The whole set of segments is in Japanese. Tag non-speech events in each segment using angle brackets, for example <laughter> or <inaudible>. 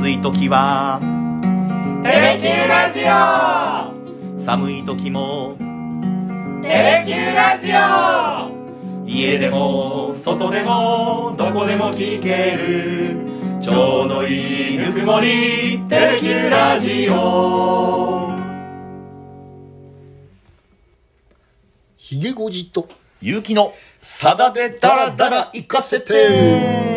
暑い時は。テレキューラジオ。寒い時も。テレキューラジオ。家でも外でもどこでも聞ける。ちょうどいいぬくもり。テレキューラジオ。ひげごじと。勇気のさだでダラダラ行かせて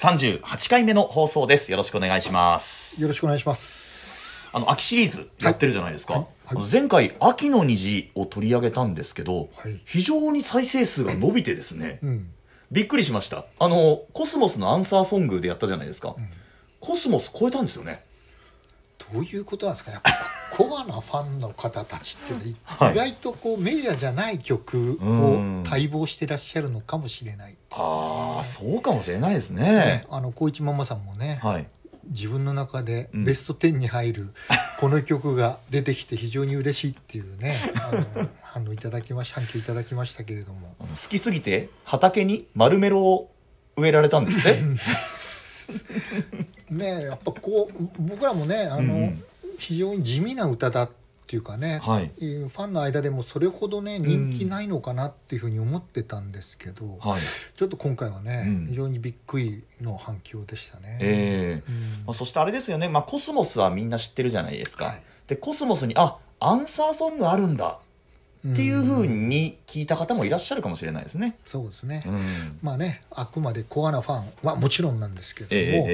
38回目の放送です。よろしくお願いします。よろしくお願いします。あの秋シリーズやってるじゃないですか、はいはい。前回秋の虹を取り上げたんですけど、はい。非常に再生数が伸びてですね、うん。びっくりしました。あのコスモスのアンサーソングでやったじゃないですか、コスモス超えたんですよね。どういうことなんですかやっぱコアなファンの方たちってね、はい。意外とこうメジャーじゃない曲うん。を待望してらっしゃるのかもしれないです。ねああそうかもしれないですね。ねあの光一ママさんもね、はい。自分の中でうん。ベスト10に入るこの曲が出てきて非常に嬉しいっていうねあの反応いただきまし反響いただきましたけれども。好きすぎて畑に丸メロを植えられたんですって？<laughs> ねやっぱこう僕らもねあの、うんうん非常に地味な歌だっていうかね、はい。ファンの間でもそれほどね人気ないのかなっていうふうに思ってたんですけど、はい。ちょっと今回はね、うん。非常にびっくりの反響でしたね。ええ。うん。まあ、そしてあれですよね、まあ、コスモスはみんな知ってるじゃないですか、はい。でコスモスにあアンサーソングあるんだっていうふうに聞いた方もいらっしゃるかもしれないですね。そうですね、うん。まあねあくまでコアなファンはもちろんなんですけども、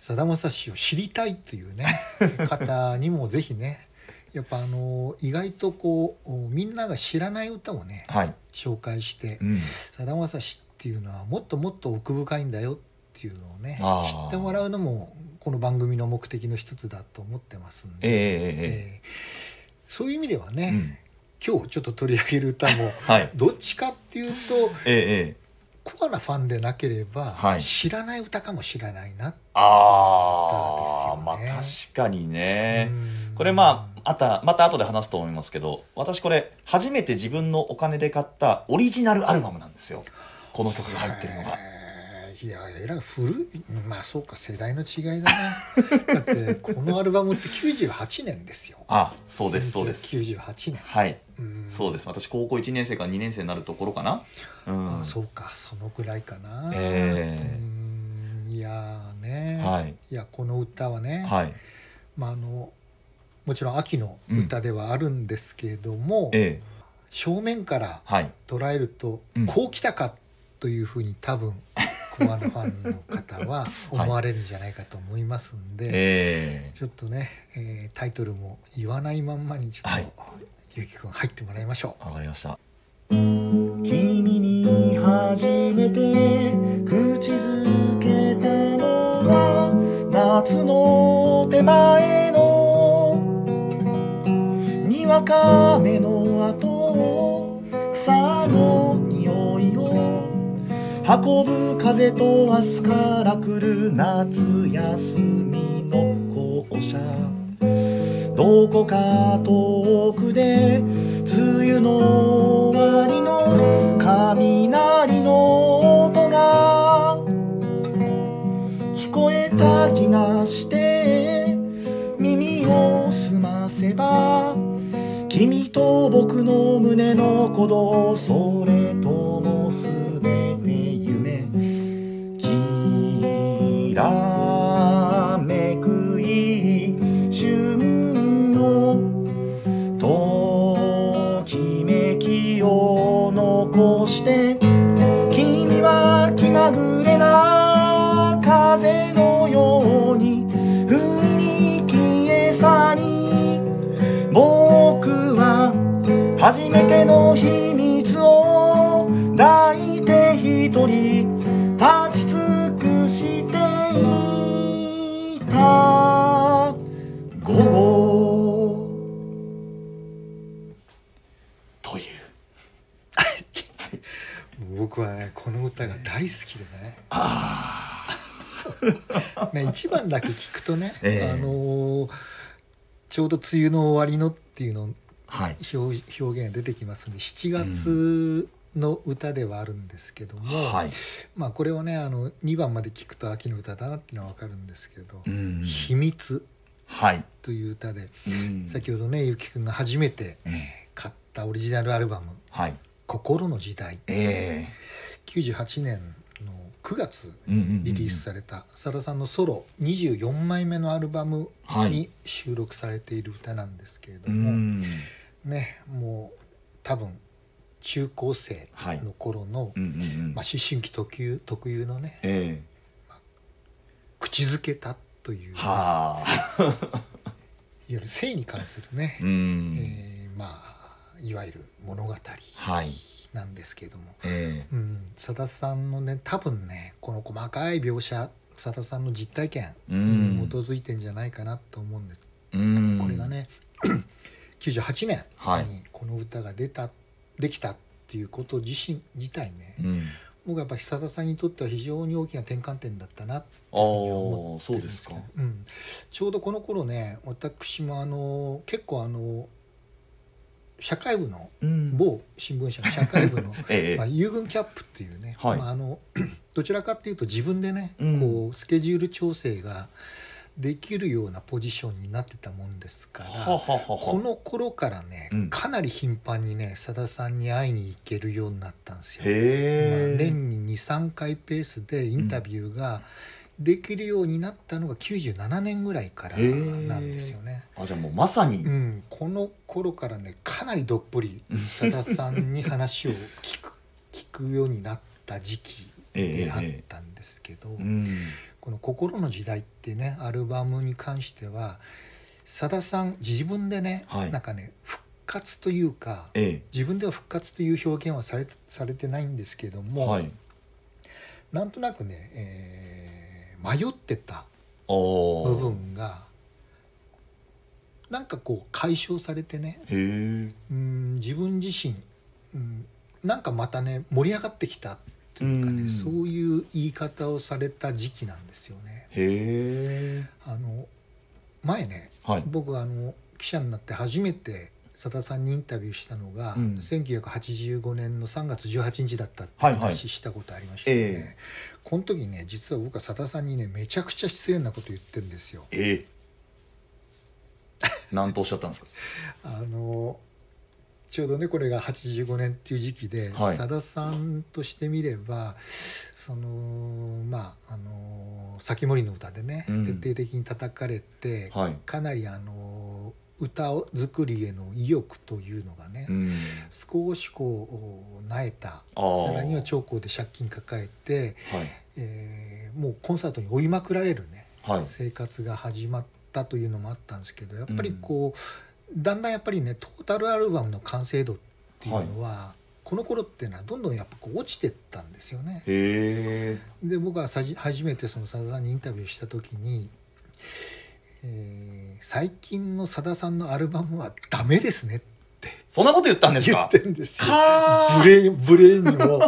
さだまさしを知りたいというね <laughs> 方にもぜひねやっぱあの意外とこうみんなが知らない歌をねはい、紹介してうん。さだまさしっていうのはもっともっと奥深いんだよっていうのをね知ってもらうのもこの番組の目的の一つだと思ってますんで、えええーそういう意味ではね、えうん今日ちょっと取り上げる歌も <laughs> はい。どっちかっていうとええええ。コアなファンでなければはい。知らない歌かもしれないな、ああ、まあ歌ですよね。確かにね。うん。これまああたまた後で話すと思いますけど私これ初めて自分のお金で買ったオリジナルアルバムなんですよ。この曲が入ってるのが。いやえらい古い。まあそうか世代の違いだな。<laughs> だってこのアルバムって98年ですよ。あそうですそうです。98年。はい。うん。そうです。私高校1年生から2年生になるところかな。うん。あそうかそのぐらいかな。ええ。うん。いやーね、はい。いやこの歌はね、はい。まああのもちろん秋の歌ではあるんですけれども、ええ。正面からはい。捉えると、うん。こう来たかというふうに多分 <laughs> コアのファンの方は思われるんじゃないかと思いますんで、ええ。ちょっとね、えータイトルも言わないまんまにちょっと、はい。ゆうきくん入ってもらいましょう。わかりました。君に初めて口づけたのが夏の手前のにわか雨の後草の匂いを運ぶ風と明日から来る夏休みの校舎。どこか遠くで梅雨の終わりの雷の音が。聞こえた気がして耳を澄ませば君と僕の胸の鼓動それ初めての秘密を抱いて一人立ち尽くしていた午後という。僕はねこの歌が大好きでね。ね一番だけ聞くとね、ええ。あのーちょうど梅雨の終わりのっていうのはい表表現が出てきますんで7月の歌ではあるんですけども、はい。まあこれをねあの2番まで聞くと秋の歌だなっていうのは分かるんですけど「うん。秘密はい」という歌で、うん。先ほどねゆきくんが初めてうん買ったオリジナルアルバムはい「心の時代。え」98年の9月うんうんうんうん。にリリースされたさださんのソロ24枚目のアルバムはい。に収録されている歌なんですけれども、んねもう多分中高生の頃の、まあ、思春期特有特有のねえ口づけたというえはあ。いわゆる性に関するね、うん。えーまあいわゆる物語はい。なんですけれども、えうん、さださんのね多分ねこの細かい描写さださんの実体験に基づいてんじゃないかなと思うんです、うん。これがね98年はい。にこの歌が出た、できたっていうこと自身自体ねうん。僕はやっぱ久田さんにとっては非常に大きな転換点だったなって思あってるんですけど、うん、ちょうどこの頃ね私もあの結構あの社会部のうん。某新聞社の社会部の <laughs> ええ。まあ、遊軍キャップっていうね、はい。まあ、あの <clears throat> どちらかっていうと自分でね、うん。こうスケジュール調整ができるようなポジションになってたもんですから、この頃からね、うん。かなり頻繁にねさださんに会いに行けるようになったんですよ。まあ、年に23回ペースでインタビューができるようになったのが97年ぐらいからなんですよね。あじゃあもうまさに。うん、この頃からねかなりどっぷり <laughs> さださんに話を聞く聞くようになった時期であったんですけど、うん。この「心の時代」ってねアルバムに関してはさださん自分でね、はい。なんかね復活というかえ自分では復活という表現はされされてないんですけどえも、はい。なんとなくね、えー迷ってたお部分がなんかこう解消されてねうん自分自身、うん、なんかまたね盛り上がってきたというかね、うんそういう言い方をされた時期なんですよね。へえ。あの前ね、はい。僕あの記者になって初めてさださんにインタビューしたのが、うん。1985年の3月18日だったってはいはい。話したことありましたよね。えこの時ね実は僕はさださんにねめちゃくちゃ失礼なこと言ってるんですよ。ええ。なんとおっしゃったんですか？<laughs> あのちょうどねこれが85年っていう時期ではい。さだ、さんとしてみればそのまああの先森の歌でね、うん。徹底的に叩かれて、はい。かなりあの歌を作りへの意欲というのがね、うん。少しこうなえた。さらには長江で借金抱えて、はい。えーもうコンサートに追いまくられるね、はい。生活が始まったというのもあったんですけどやっぱりこう、だんだんやっぱりねトータルアルバムの完成度っていうのは、この頃っていうのはどんどんやっぱこう落ちてったんですよね。で僕はさじ初めてそのさださんにインタビューした時に、えー最近のさださんのアルバムはダメですね」ってそんなこと言ったんです言かってんですよ。ブレインブレインにも。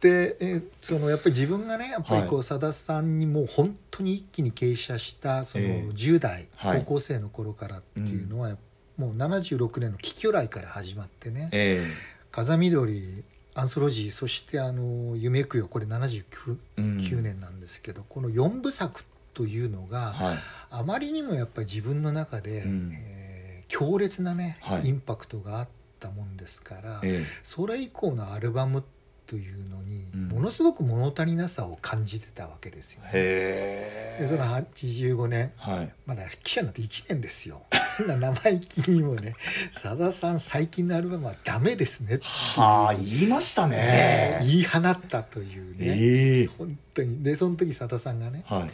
でえーそのやっぱり自分がねやっぱりこはうさださんにもう本当に一気に傾斜したそのええ。10代、はい。高校生の頃からっていうのは、もう76年の「貴巨来」から始まってね。え「風見鶏」アンソロジーそしてあの「夢供養」これ79えうん。9年なんですけど、この4部作というのが、はい。あまりにもやっぱり自分の中で、うん。えー強烈なね、はい。インパクトがあったもんですから、えそれ以降のアルバムというのに、うん。ものすごく物足りなさを感じてたわけですよ、えへえでその85年はい。まだ記者になって1年ですよ。生意気にもね「<laughs> さださん最近のアルバムはダメですね」ってはあ言いましたね。ね言い放ったというね、ええ。本当に。でその時さださんがねはい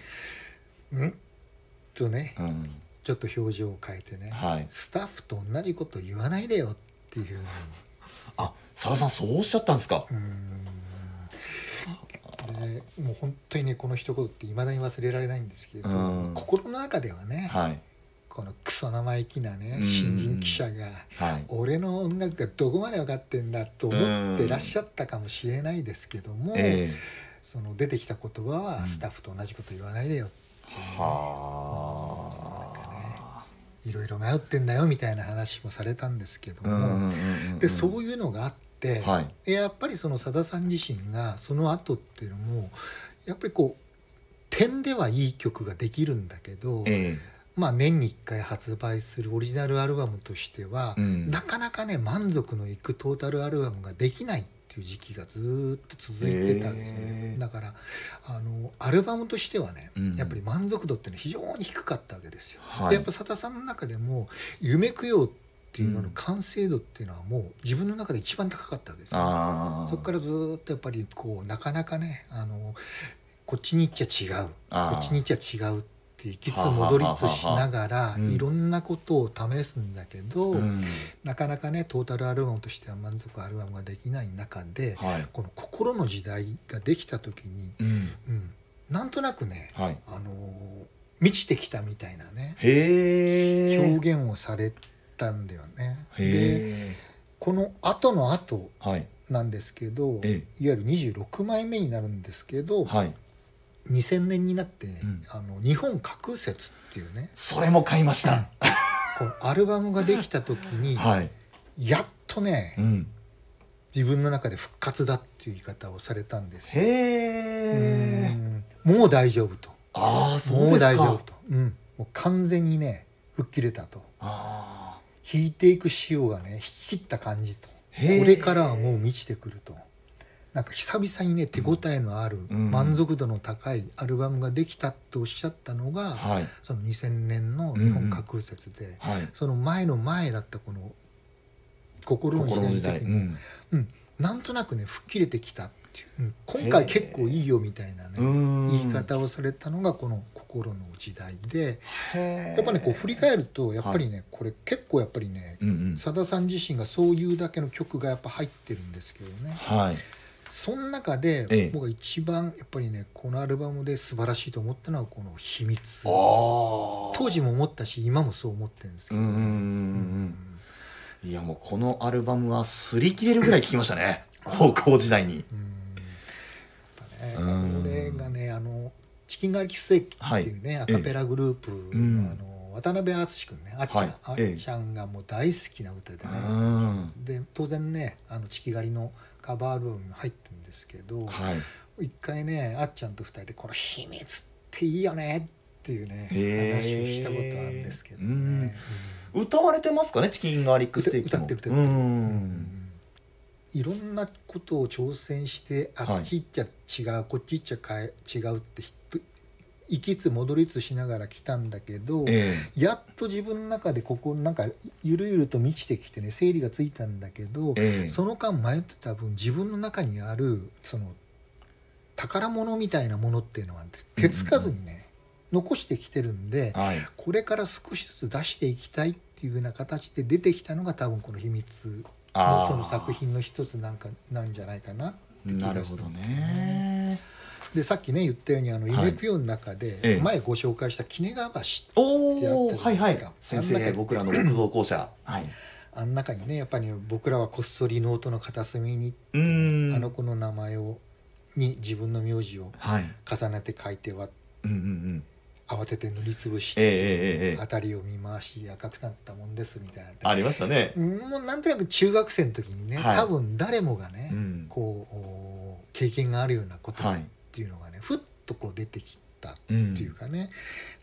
「うん?」とねうん。ちょっと表情を変えてね、はい。スタッフと同じこと言わないでよっていうふうにあさださんそうおっしゃったんですか？うーん。でもう本当にねこの一言っていまだに忘れられないんですけれど、うん。心の中ではね、はい。このクソ生意気なねうん。新人記者がはい。俺の音楽がどこまで分かってんだと思ってらっしゃったかもしれないですけども、えその出てきた言葉はうん。スタッフと同じこと言わないでよっていうえね、はあいろいろ迷ってんだよみたいな話もされたんですけども、でそういうのがあってて、はい。やっぱりそのさださん自身がその後っていうのもやっぱりこう点ではいい曲ができるんだけど、えまあ年に1回発売するオリジナルアルバムとしては、うん。なかなかね満足のいくトータルアルバムができないっていう時期がずーっと続いてたんですよね。だからあのアルバムとしてはね、うん。やっぱり満足度っていうのは非常に低かったわけですよ。はい。でやっぱ佐田さんの中でも「夢供養」っていうのの完成度っていうのはもう自分の中で一番高かったわけですよ。ね。そこからずーっとやっぱりこうなかなかねあのこっちに行っちゃ違う。こっちに行っちゃ違うって行きつ戻りつしながらうん。いろんなことを試すんだけど、うん。なかなかねトータルアルバムとしては満足アルバムができない中で、はい。この「心の時代」ができた時に、うん。うん、なんとなくね、はい。あのー満ちてきたみたいなね表現をされたんだよね。でへこの後の後なんですけどいわえゆる26枚目になるんですけど、はい2000年になって、ん。あの日本架空説っていうね。それも買いました。このアルバムができた時に、<laughs> はい。やっとねうん。自分の中で復活だっていう言い方をされたんです。よ。へえうん。もう大丈夫と。ああそうもう大丈夫と、うん、もう完全にね吹っ切れたと。あ弾いていく潮がね引き切った感じと。これからはもう満ちてくるとなんか久々にね手応えのある、うん。満足度の高いアルバムができたっておっしゃったのが、あはい。その2000年の日本架空説で、はい。その前の前だったこの心の時代心の時代。うん。うん。なんとなくね吹っ切れてきたっていう、うん。今回結構いいよみたいなねうん。言い方をされたのがこの心の時代でやっぱねこう振り返るとやっぱりね、これ結構やっぱりねうんうん。さださん自身がそういうだけの曲がやっぱ入ってるんですけどね。はいその中でええ。僕が一番やっぱりねこのアルバムで素晴らしいと思ったのはこの「秘密」当時も思ったし今もそう思ってるんですけど。ね。うんうんうんうん。いやもうこのアルバムは擦り切れるぐらい聴きましたね。<laughs> 高校時代に。うん。やっぱねうん。これがねあのチキンガーリックステーキっていうね、はい。アカペラグループの,、うんあの渡辺敦君ねあっちゃん、はい。あええっちゃんがもう大好きな歌でね、うん。で当然ねあのチキ狩りのカバーアルバムに入ってるんですけど、はい。一回ねあっちゃんと二人で「この秘密っていいよね」っていうね話をしたことあるんですけどね、うん。うん歌われてますかね？チキンガーリックステーキも。歌ってる歌ってる。ううん。んいろんなことを挑戦してあっち行っちゃ違う、こっち行っちゃかえ違うって行きつ戻りつしながら来たんだけど、えやっと自分の中でここなんかゆるゆると満ちてきてね整理がついたんだけど、ええ。えその間迷ってた分自分の中にあるその宝物みたいなものっていうのは手つかずにね、残してきてるんで、はい。これから少しずつ出していきたいっていう風な形で出てきたのが多分この「秘密」のその作品の一つなんかなんじゃないかなって気なるほどがしてますね。でさっきね言ったようにあの「はい。夢供養」の中で、ええ。前ご紹介した鬼怒川橋おってあおったじゃはいはい。ないですか先生僕らの木造校舎。はい。あん中にねやっぱり僕らはこっそりノートの片隅に、うーん。あの子の名前をに自分の名字をはい。重ねて書いてはうんうんうん。慌てて塗りつぶしええて、辺りを見回し赤くなったもんですみたいな。ありましたね。もうなんとなく中学生の時にね、はい。多分誰もがね、うん。こうお経験があるようなことっはいていうのがね、ふっとこう出てきたってうんいうかね、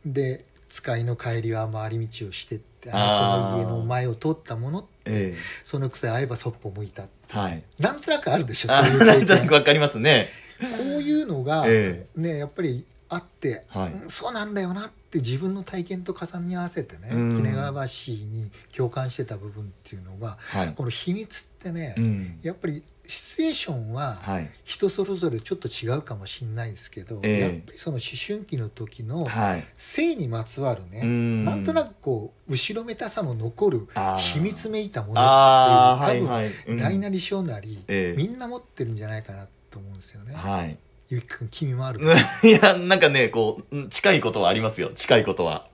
で使いの帰りは回り道をしてってあの子の家の前を通ったものってえそのくせ会えばそっぽ向いたえはい。なんとなくあるでしょあそういうなんとなくわかりますね。こういうのが、えねやっぱりあって、はい。うんそうなんだよなって自分の体験と重ね合わせてねうん。鬼怒川橋に共感してた部分っていうのがはい。この秘密ってね、うん。やっぱりシチュエーションははい。人それぞれちょっと違うかもしれないですけど、ええ。やっぱりその思春期の時のはい。性にまつわるね、うん。なんとなくこう後ろめたさの残る秘密めいたものっていう多分大なり小なり、ええ。みんな持ってるんじゃないかなと思うんですよね。はい。ゆきくん君もある <laughs> いやなんかねこううん近いことはありますよ。近いことは。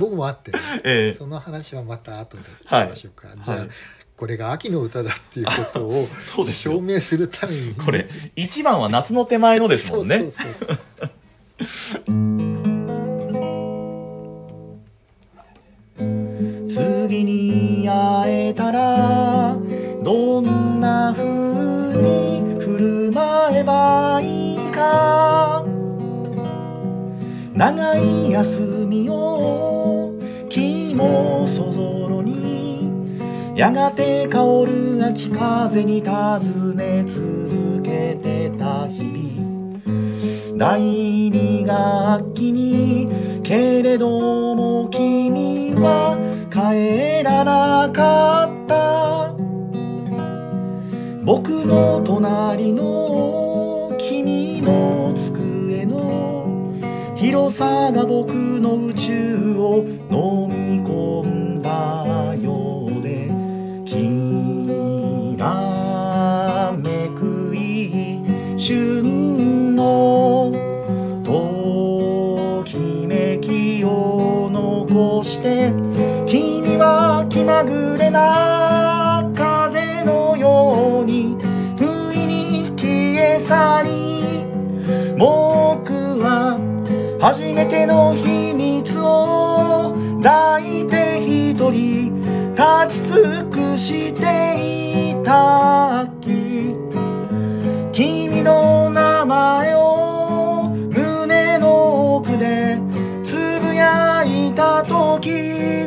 僕もあってね、<laughs> ええ。その話はまた後でしはいましょうか、じゃあ、はいこれが秋の歌だっていうことを証明するために。これ一番は夏の手前のですもんね。次に会えたらどんな風に振る舞えばいいか。長い休みを君もそやがて香る秋風に尋ね続けてた日々。第二学期にけれども君は帰らなかった。僕の隣の君の机の広さが僕の宇宙を飲み込んだ。い旬のときめきを残して君は気まぐれな風のように不意に消え去り僕は初めての秘密を抱いて一人立ち尽くしていた。君の名前を胸の奥でつぶやいた時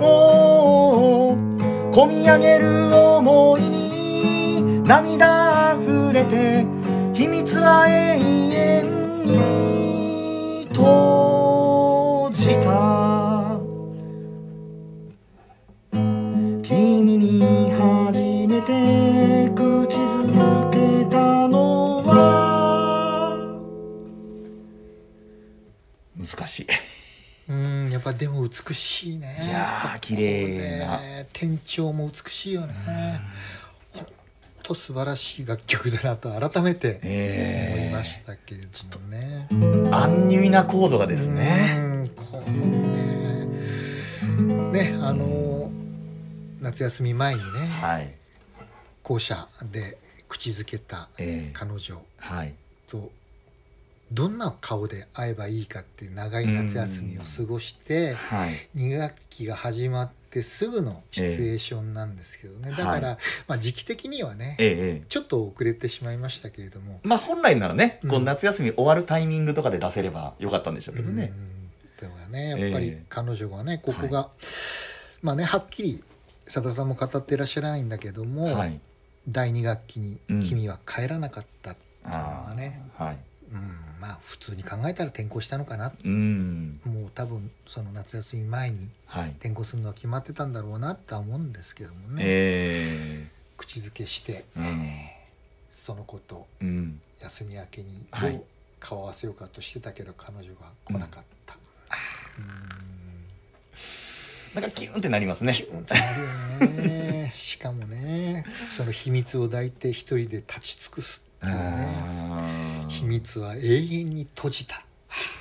もう込み上げる思いに涙溢れて秘密は永遠美しいね。いやー綺麗な。ね天頂も美しいよね。本当素晴らしい楽曲だなと改めて思いえましたけれどもね、ー、アンニュイなコードがですね。うんこのね。ねあの夏休み前にねはい。校舎で口づけたえー、彼女はい。とどんな顔で会えばいいかって長い夏休みを過ごしてはい。2学期が始まってすぐのシチュエーションなんですけどね、だから、はまあ、時期的にはねちょっと遅れてしまいましたけれども、まあ本来ならね、こううん夏休み終わるタイミングとかで出せればよかったんでしょうけどね。うんでもねやっぱりええ彼女がねここが、まあねはっきりさださんも語ってらっしゃらないんだけども、はい。第2学期にうん。君は帰らなかったっていうのあはね、あ。はい。うん、まあ普通に考えたら転校したのかなうん。もう多分その夏休み前にはい。転校するのは決まってたんだろうなとは思うんですけどもね、え口づけしてえうん。そのことうん。休み明けにどはいう顔合わせようかとしてたけど彼女が来なかった、なんかキュンってなりますね。キュンとなるよねしかもねその秘密を抱いて一人で立ち尽くすね。秘密は永遠に閉じた。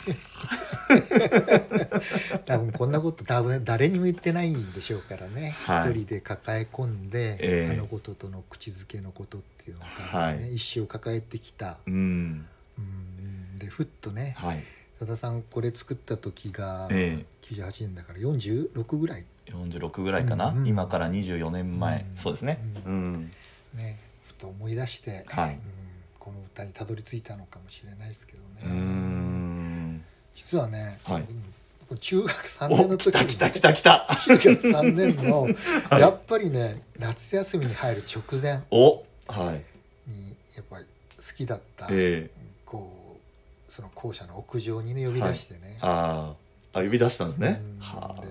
<laughs> 多分こんなこと多分誰にも言ってないんでしょうからね。一、はい。人で抱え込んで、ええ。あのこととの口づけのことっていうのを多分ね、はい。一生抱えてきた、うん。うん、でふっとねはい。さださんこれ作った時がえ98年だから46ぐらい。え。46ぐらいかな、うんうん今から24年前、うん。そうですね。うん。ねふと思い出して、はい。うんこの歌にたどり着いたのかもしれないですけどうね。ん。実はね、はい。うん中学3年お、の時に来た来た来た来た。中学3年の、<laughs> やっぱりね夏休みに入る直前お、はい。にやっぱり好きだった、ええ。こうその校舎の屋上にね呼び出してね、ああ、あ、呼び出したんですね。で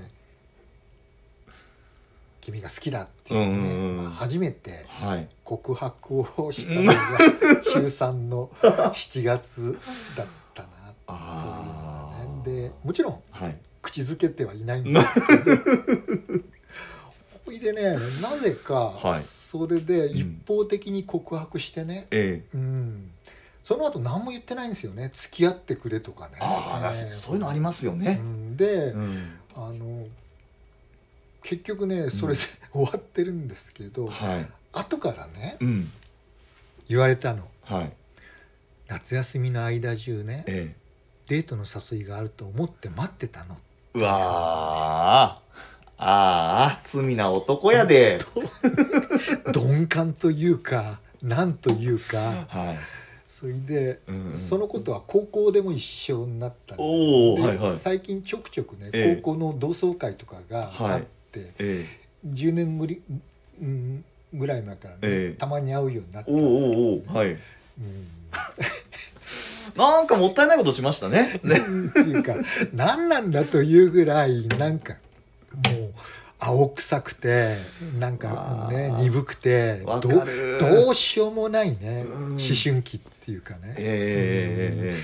君が好きだっていうね、うんうんうんまあ初めて。告白をしたのが中3の <laughs> 7月だったなというのあがねーでもちろんはい。口づけてはいないんですけど <laughs> ほいでねなぜかはいそれで一方的に告白してね、ええ。うんその後何も言ってないんですよね付き合ってくれとかね。そういうのありますよねう。んで、うん。あの結局ねそれで <laughs> 終わってるんですけど、はい。後からねうん。言われたのはい。夏休みの間中ねええ。デートの誘いがあると思って待ってたのうわあ。ああ、罪な男やで。<laughs> 鈍感というかなんというかはい。それで、うんうんそのことは高校でも一緒になったはいはい最近ちょくちょくね、ええ高校の同窓会とかがあって、え10年ぶり、うん、ぐらい前からね、ええ。たまに会うようになったんですけど、おおおはい。うん。<laughs> なんかもったいないことしましたね。ね <laughs> っていうか何なんだというぐらいなんかもう青臭くてなんかね鈍くてわどうしようもないねうん。思春期っていうかね、え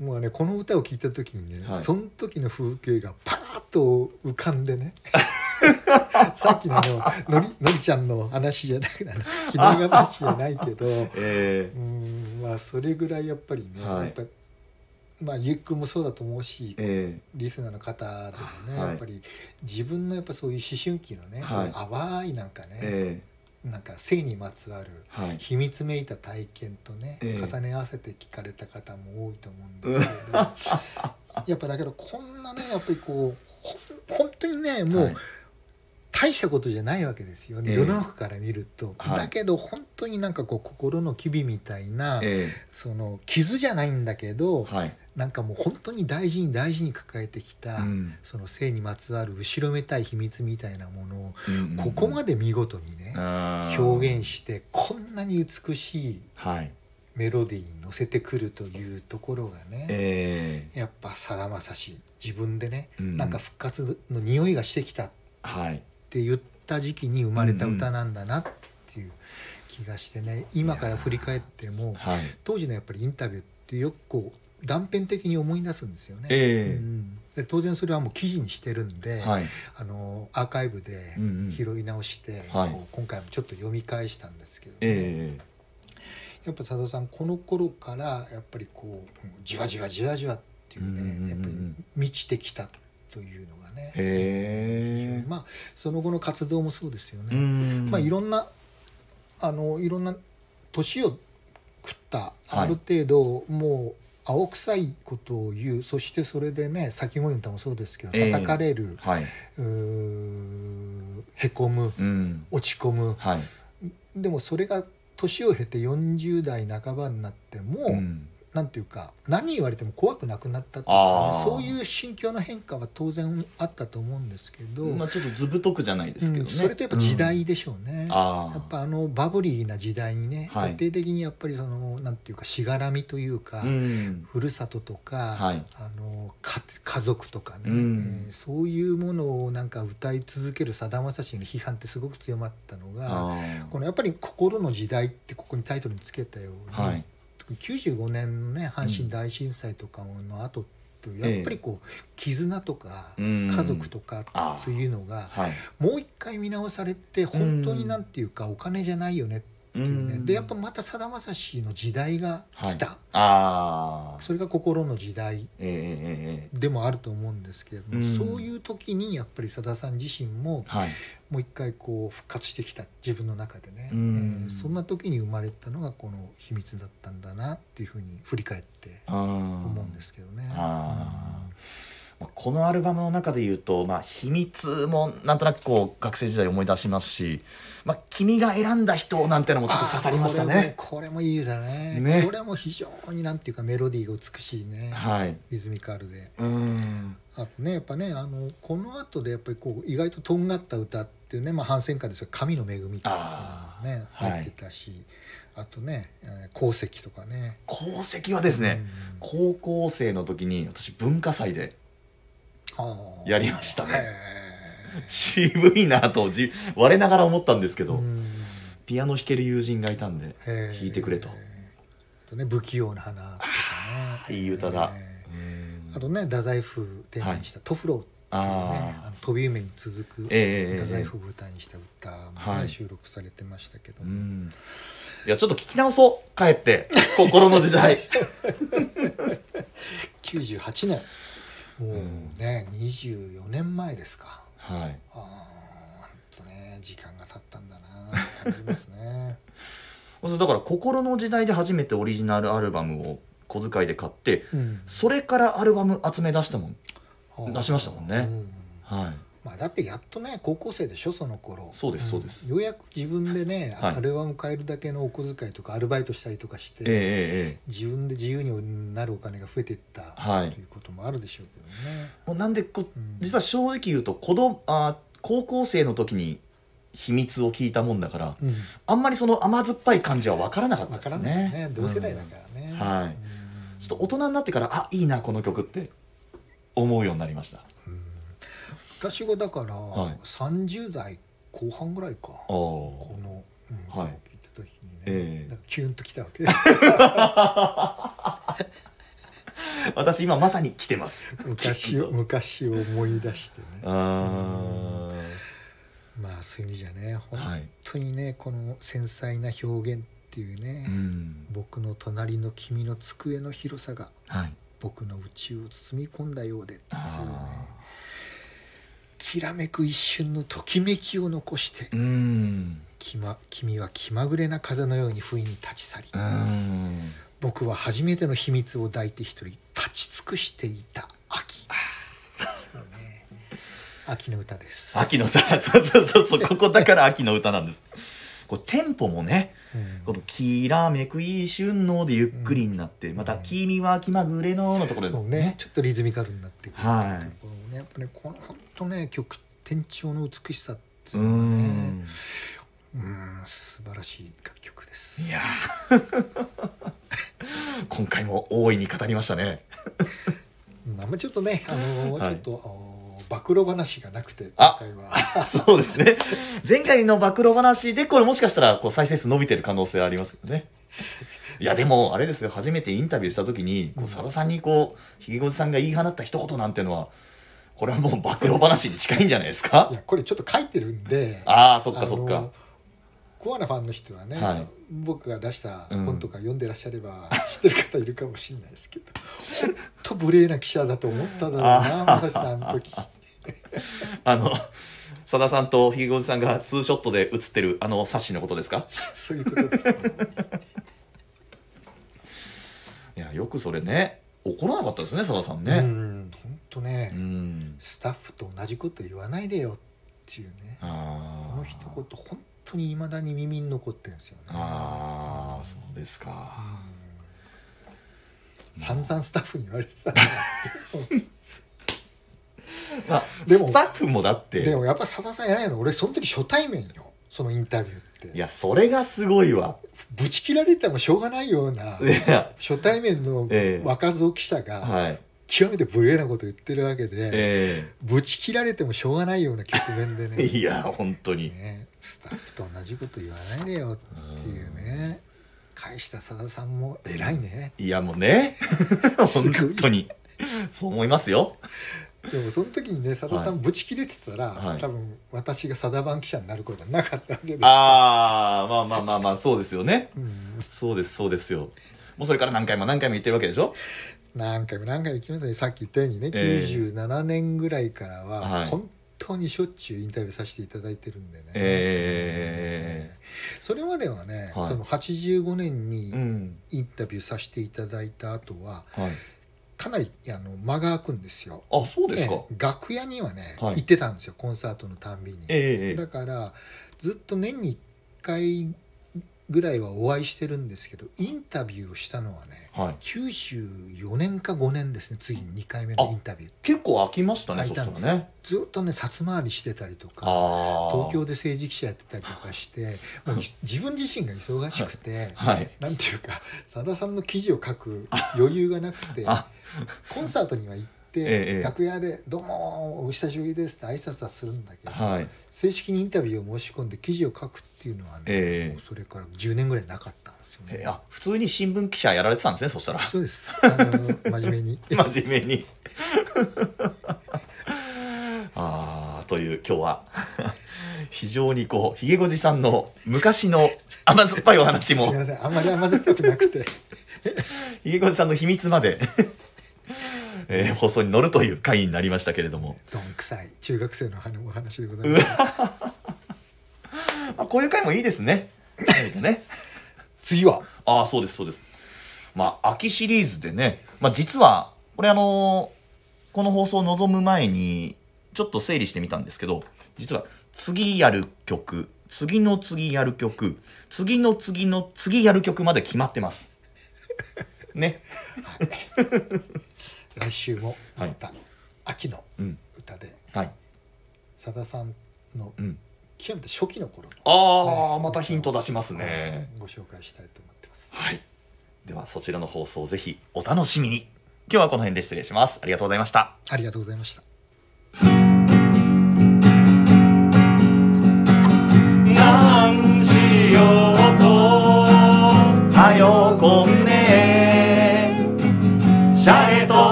えもうねこの歌を聴いた時にね、はい。その時の風景がパーッと浮かんでね <laughs> <laughs> さっきのあののりのりちゃんの話じゃないあのひなが話じゃないけど。<laughs> えうんまあそれぐらいやっぱりね、はい。やっぱまあゆっくんもそうだと思うしええ。リスナーの方でもね、はい。やっぱり自分のやっぱそういう思春期のね、はい。そういう淡いなんかね、えなんか性にまつわる秘密めいた体験とね、ええ。重ね合わせて聞かれた方も多いと思うんですけれど。<laughs> やっぱだけどこんなねやっぱりこう本当にねもう、はい大したことじゃないわけですよ、ええ。世の中から見ると、はい。だけど本当になんかこう心の機微みたいな、えその傷じゃないんだけど、えはい。なんかもう本当に大事に大事に抱えてきた、うん。その性にまつわる後ろめたい秘密みたいなものをうんうんうん。ここまで見事にね、表現してこんなに美しいはい。メロディーに乗せてくるというところがね、ええ。やっぱさだまさし自分でね、うん。なんか復活の匂いがしてきたっはいて言った時期に生まれた歌なんだなっていう気がしてね今から振り返ってもはい。当時のやっぱりインタビューってよくこう断片的に思い出すんですよね。ええ。うん。で当然それはもう記事にしてるんで、はい。あのアーカイブでうんうん。拾い直して、はい。こう今回もちょっと読み返したんですけどね、えやっぱ佐田さんこの頃からやっぱりこううんじわじわじわじわっていうね、うんうんうんうん。やっぱり満ちてきたというのがね、えへえまあその後の活動もそうですよね。うん。まあいろんなあのいろんな年を食ったはい。ある程度もう青臭いことを言うそしてそれでね先も歌もそうですけどええ。叩かれる、はい。うーへこむうん。落ち込む。はい。でもそれが年を経て40代半ばになっても、うんなんていうか何言われても怖くなくなったというかあー。そういう心境の変化は当然あったと思うんですけど、まあちょっと図太くじゃないですけどね。うんそれとやっぱ時代でしょうね。ああやっぱあのバブリーな時代にね、はい。徹底的にやっぱりそのなんていうかしがらみというか、うん。ふるさととか、はい。あのか家族とかね、うん。えーそういうものをなんか歌い続けるさだまさしの批判ってすごく強まったのがあこのやっぱり「心の時代」ってここにタイトルにつけたように、あはい95年のね阪神大震災とかの後ってやっぱりこう絆とかうん。家族とかというのがはい。もう一回見直されて本当になんていうかお金じゃないよねってね、うん。でやっぱまたさだまさしの時代が来た、ああそれが心の時代ええええええでもあると思うんですけれども、うん。そういう時にやっぱりさださん自身もはい。もう一回こう復活してきた自分の中でね、うん。えーそんな時に生まれたのがこの秘密だったんだなっていうふうに振り返って思思うんですけどね。あこのアルバムの中で言うと、まあ、秘密もなんとなくこう学生時代思い出しますし「まあ、君が選んだ人」なんてのもちょっと刺さりましたね。これもこれもいいだね。ね。これも非常になんていうかメロディーが美しいね、はい。リズミカルで。うん。あとねやっぱねあのこの後でやっぱりこう意外ととんがった歌っていうね、まあ、反戦歌ですが「神の恵み」っていうのがね入ってたし、あとね「えー鉱石」とかね。功績はですね、高校生の時に私文化祭でやりましたね。へ渋いなとじ我ながら思ったんですけど、ピアノ弾ける友人がいたんで弾いてくれと。あとね「不器用な花」とかね。いい歌だ。あとね太宰府テーマにした「トフロー」っていうね、あの飛び夢に続く太宰府を舞台にした歌もね、はい。収録されてましたけど。も、うん。いやちょっと聞き直そう。帰って心の時代。<laughs> 98年もうね、24年前ですか。はい。あーほんとね時間が経ったんだな。感じますね。<laughs> だから心の時代で初めてオリジナルアルバムを小遣いで買ってうん。それからアルバム集め出したもん。出しましたもんね。うん。はいままあ、だってやっとね高校生でしょその頃。そうですそうです。んようやく自分でね、はい。アルバム買えるだけのお小遣いとかアルバイトしたりとかして、ええええ自分で自由になるお金が増えていった、はい。ということもあるでしょうけどね。もうなんでこうん。実は正直言うと子供あ高校生の時に秘密を聞いたもんだからうん。あんまりその甘酸っぱい感じは分からなかったですね。わからないよね。同世代だからね、うんはい。うん。ちょっと大人になってからあいいなこの曲って思うようになりました。うん私がだから、はい。30代後半ぐらいか。この、歌を聴い。た時にね、キュンときたわけ。で <laughs> す私今まさに来てます。昔を昔を思い出してね。あまあそういう意味じゃね本当にねこの繊細な表現っていうね、うん。僕の隣の君の机の広さがはい。僕の宇宙を包み込んだようでっていうね。あきらめく一瞬のときめきを残してーうん。きま君は気まぐれな風のように不意に立ち去りうん。僕は初めての秘密を抱いて一人立ち尽くしていた秋。秋の歌です。秋の歌。<laughs> そうそうそうそう。ここだから秋の歌なんです。こうテンポもねうん。この「きらめく一瞬の」でゆっくりになって、また「君は気まぐれの」のところでもうね。ちょっとリズミカルになってくるっていうとはいころねやっぱねこの本当ね曲転調の美しさってういうのがねん。うん素晴らしい楽曲です。いやー。<laughs> 今回も大いに語りましたね。まあまあちょっとねあのはい。ちょっとお暴露話がなくて今あ回は。あ <laughs> そうですね。前回の暴露話でこれもしかしたらこう再生数伸びてる可能性ありますけどね。いやでもあれですよ。初めてインタビューした時にこう佐田さんにこうひげごじさんが言い放った一言なんてのはこれはもう暴露話に近いんじゃないですか？いやこれちょっと書いてるんでああそっかそっか。コアなファンの人はね、はい。僕が出したうん本とか読んでらっしゃれば知ってる方いるかもしれないですけど本当無礼な記者だと思っただろうな私さんの時。<laughs> あの佐田さんとひげごじさんがツーショットで写ってるあの冊子のことですか？そういうことです、ね、いやよくそれね怒らなかったですね佐田さんうねん本当ね、うん。スタッフと同じこと言わないでよっていうね。あこの一言本当にいまだに耳に残ってるんですよね。ああそうですか。うん。散々スタッフに言われてた <laughs> まあでもスタッフもだって。でもやっぱさださんやないの。俺その時初対面よ。そのインタビューって。いやそれがすごいわ。ぶち切られてもしょうがないような初対面のええ。若造記者がはい極めて無礼なこと言ってるわけで、えぶち切られてもしょうがないような局面でね。え <laughs> いや本当に。ねスタッフと同じこと言わないでよっていうね。返したさださんも偉いね。いやもう <laughs> ね。本当に。そう思いますよ。でもその時にねさださんぶち切れてたら、はい。多分私がさだ番記者になることはなかったわけですああまあまあまあまあそうですよね。うん。そうですそうですよ。もうそれから何回も何回も言ってるわけでしょ？何回も何回も行きますね。さっき言ったようにね、ええ。97年ぐらいからははい。本当にしょっちゅうインタビューさせていただいてるんでね、えそれまではね、はい。その85年えにうん。インタビューさせていただいた後ははい。かなりあの間が空くんですよ。あそうですか。ええ。楽屋にはね、はい。行ってたんですよ。コンサートのたんびに。えええだからずっと年に1回ぐらいはお会いしてるんですけどインタビューをしたのはねえはい。94年か5年ですね次に2回目のインタビュー。結構飽きましたねいしたたらね。ずっとね札回りしてたりとか東京で政治記者やってたりとかしてもう <laughs> 自分自身が忙しくて、<laughs> はい。なんていうかさださんの記事を書く余裕がなくてあ。コンサートには行って、ええ楽屋で「どうもお久しぶりです」って挨拶はするんだけど、はい。正式にインタビューを申し込んで記事を書くっていうのはね、ええ。もうそれから10年ぐらいなかったんですよね。えあ普通に新聞記者やられてたんですねそしたら。そうです。あの真面目に。真面目に。<laughs> <laughs> ああという今日は非常にこうひげごじさんの昔の甘酸っぱいお話すもみません。あんまり甘酸っぱくなくて。<laughs> ひげごじさんの秘密まで、えー放送に乗るという回になりましたけれども、どんくさい中学生のお話でございます。<laughs> まあ、こういう回もいいですね。何かね。次は？ああそうですそうです。まあ秋シリーズでね、まあ、実はこれあのーこの放送を望む前にちょっと整理してみたんですけど実は次やる曲次の次やる曲次の次の次やる曲まで決まってます。ね来週もはい。また秋のうん。歌ではい。さださんのうん。極めて初期の頃のああまたヒント出しますね。ご紹介したいと思ってます。はい。ではそちらの放送ぜひお楽しみに。今日はこの辺で失礼します。ありがとうございました。ありがとうございました。